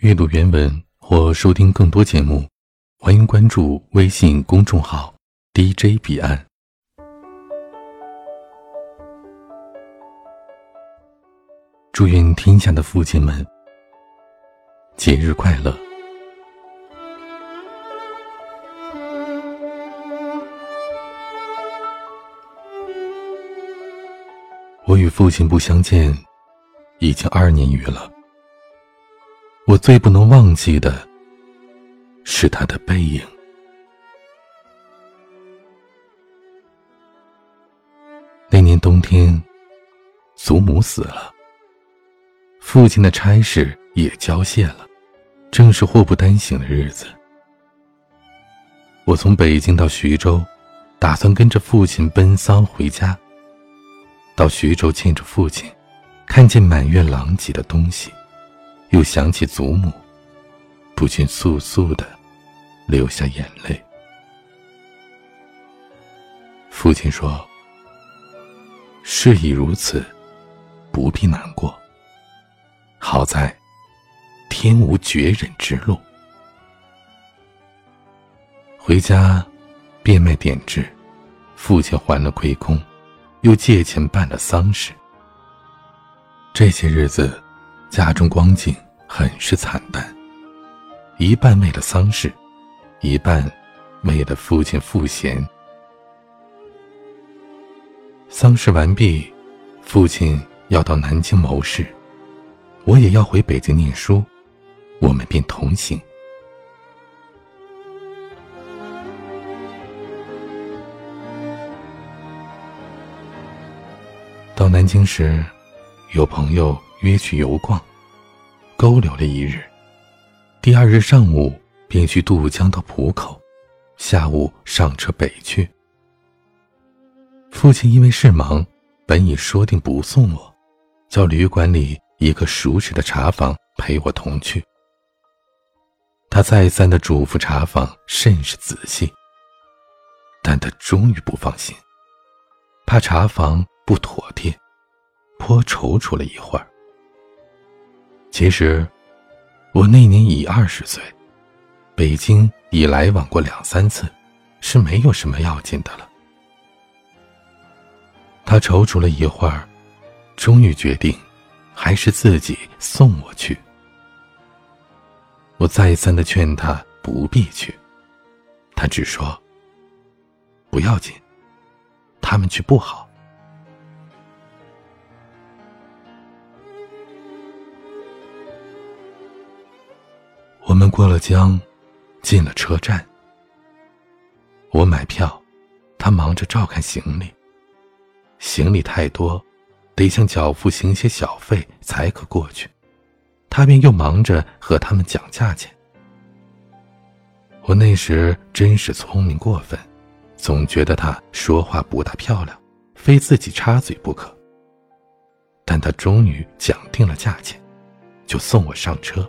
阅读原文或收听更多节目，欢迎关注微信公众号 DJ 彼岸。祝愿天下的父亲们节日快乐！我与父亲不相见已经二年余了。我最不能忘记的是他的背影。那年冬天，祖母死了，父亲的差事也交卸了，正是祸不单行的日子。我从北京到徐州，打算跟着父亲奔丧回家。到徐州见着父亲，看见满院狼藉的东西。又想起祖母，不禁簌簌的流下眼泪。父亲说：“事已如此，不必难过。好在天无绝人之路。”回家变卖点质，父亲还了亏空，又借钱办了丧事。这些日子。家中光景很是惨淡，一半为了丧事，一半为了父亲赋闲。丧事完毕，父亲要到南京谋事，我也要回北京念书，我们便同行。到南京时，有朋友。约去游逛，勾留了一日。第二日上午便去渡江到浦口，下午上车北去。父亲因为事忙，本已说定不送我，叫旅馆里一个熟识的茶房陪我同去。他再三的嘱咐茶房甚是仔细，但他终于不放心，怕茶房不妥帖，颇踌躇了一会儿。其实，我那年已二十岁，北京已来往过两三次，是没有什么要紧的了。他踌躇了一会儿，终于决定，还是自己送我去。我再三的劝他不必去，他只说：“不要紧，他们去不好。”我们过了江，进了车站。我买票，他忙着照看行李。行李太多，得向脚夫行些小费才可过去。他便又忙着和他们讲价钱。我那时真是聪明过分，总觉得他说话不大漂亮，非自己插嘴不可。但他终于讲定了价钱，就送我上车。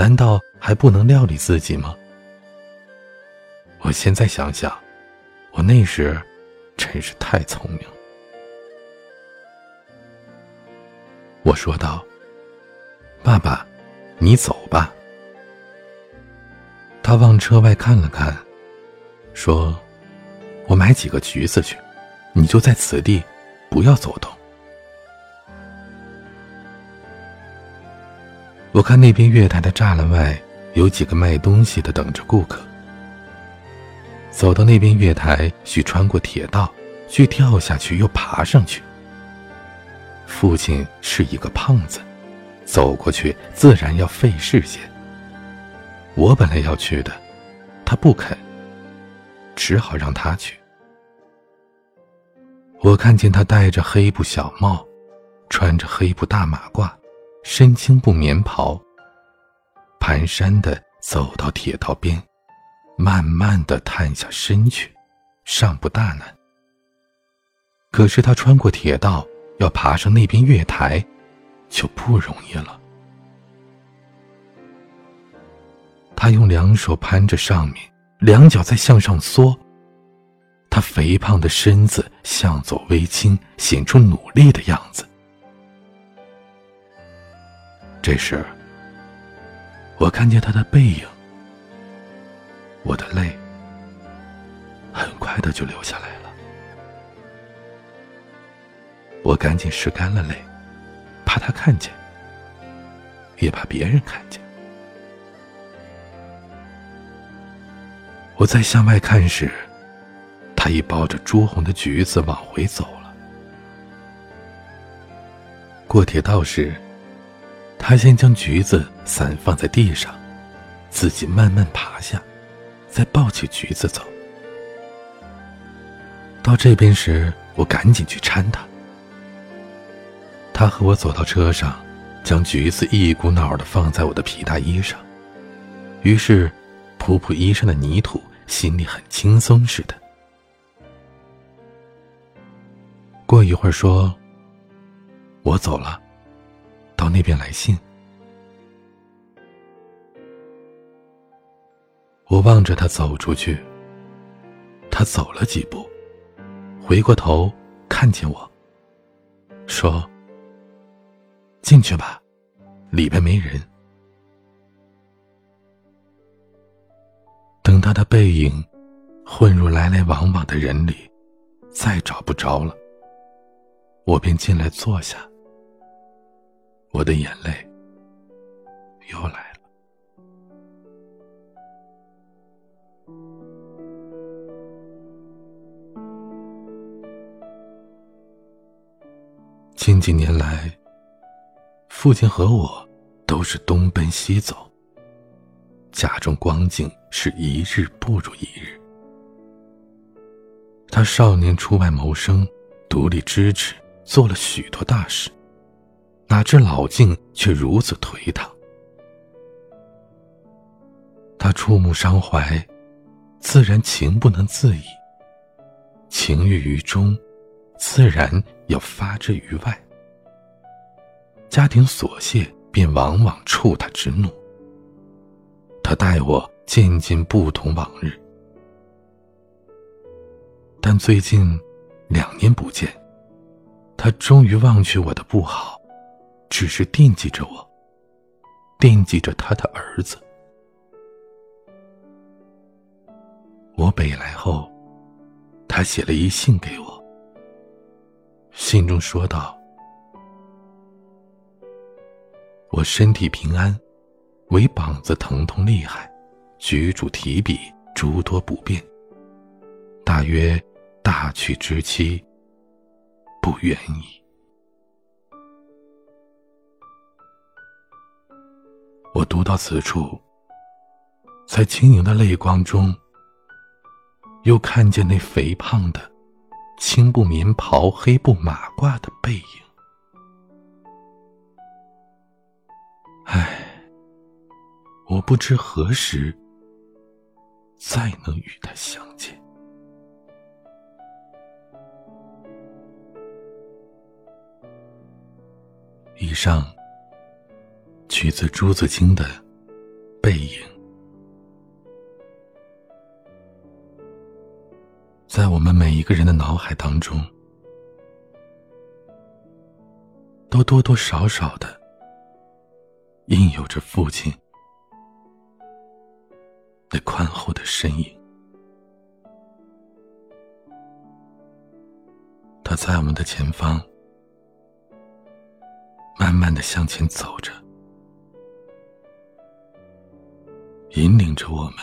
难道还不能料理自己吗？我现在想想，我那时真是太聪明。我说道：“爸爸，你走吧。”他往车外看了看，说：“我买几个橘子去，你就在此地，不要走动。”我看那边月台的栅栏外有几个卖东西的等着顾客。走到那边月台，需穿过铁道，需跳下去又爬上去。父亲是一个胖子，走过去自然要费事些。我本来要去的，他不肯，只好让他去。我看见他戴着黑布小帽，穿着黑布大马褂。身轻布棉袍，蹒跚的走到铁道边，慢慢的探下身去，尚不大难。可是他穿过铁道，要爬上那边月台，就不容易了。他用两手攀着上面，两脚在向上缩。他肥胖的身子向左微倾，显出努力的样子。这时，我看见他的背影，我的泪很快的就流下来了。我赶紧拭干了泪，怕他看见，也怕别人看见。我在向外看时。他已抱着朱红的橘子往回走了。过铁道时，他先将橘子散放在地上，自己慢慢爬下，再抱起橘子走。到这边时，我赶紧去搀他。他和我走到车上，将橘子一股脑的放在我的皮大衣上，于是扑扑衣上的泥土，心里很轻松似的。过一会儿，说：“我走了，到那边来信。”我望着他走出去。他走了几步，回过头看见我，说：“进去吧，里边没人。”等他的背影混入来来往往的人里，再找不着了。我便进来坐下，我的眼泪又来了。近几年来，父亲和我都是东奔西走，家中光景是一日不如一日。他少年出外谋生，独立支持。做了许多大事，哪知老境却如此颓唐。他触目伤怀，自然情不能自已。情郁于中，自然要发之于外。家庭琐屑便往往触他之怒。他待我渐渐不同往日，但最近两年不见。他终于忘却我的不好，只是惦记着我，惦记着他的儿子。我北来后，他写了一信给我，信中说道：“我身体平安，唯膀子疼痛厉害，举箸提笔诸多不便，大约大去之期。”不愿意。我读到此处，在轻盈的泪光中，又看见那肥胖的青布棉袍、黑布马褂的背影。唉，我不知何时再能与他相见。以上，取自朱自清的《背影》。在我们每一个人的脑海当中，都多多少少的印有着父亲那宽厚的身影。他在我们的前方。慢慢的向前走着，引领着我们，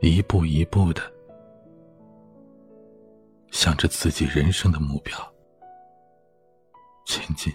一步一步的向着自己人生的目标前进。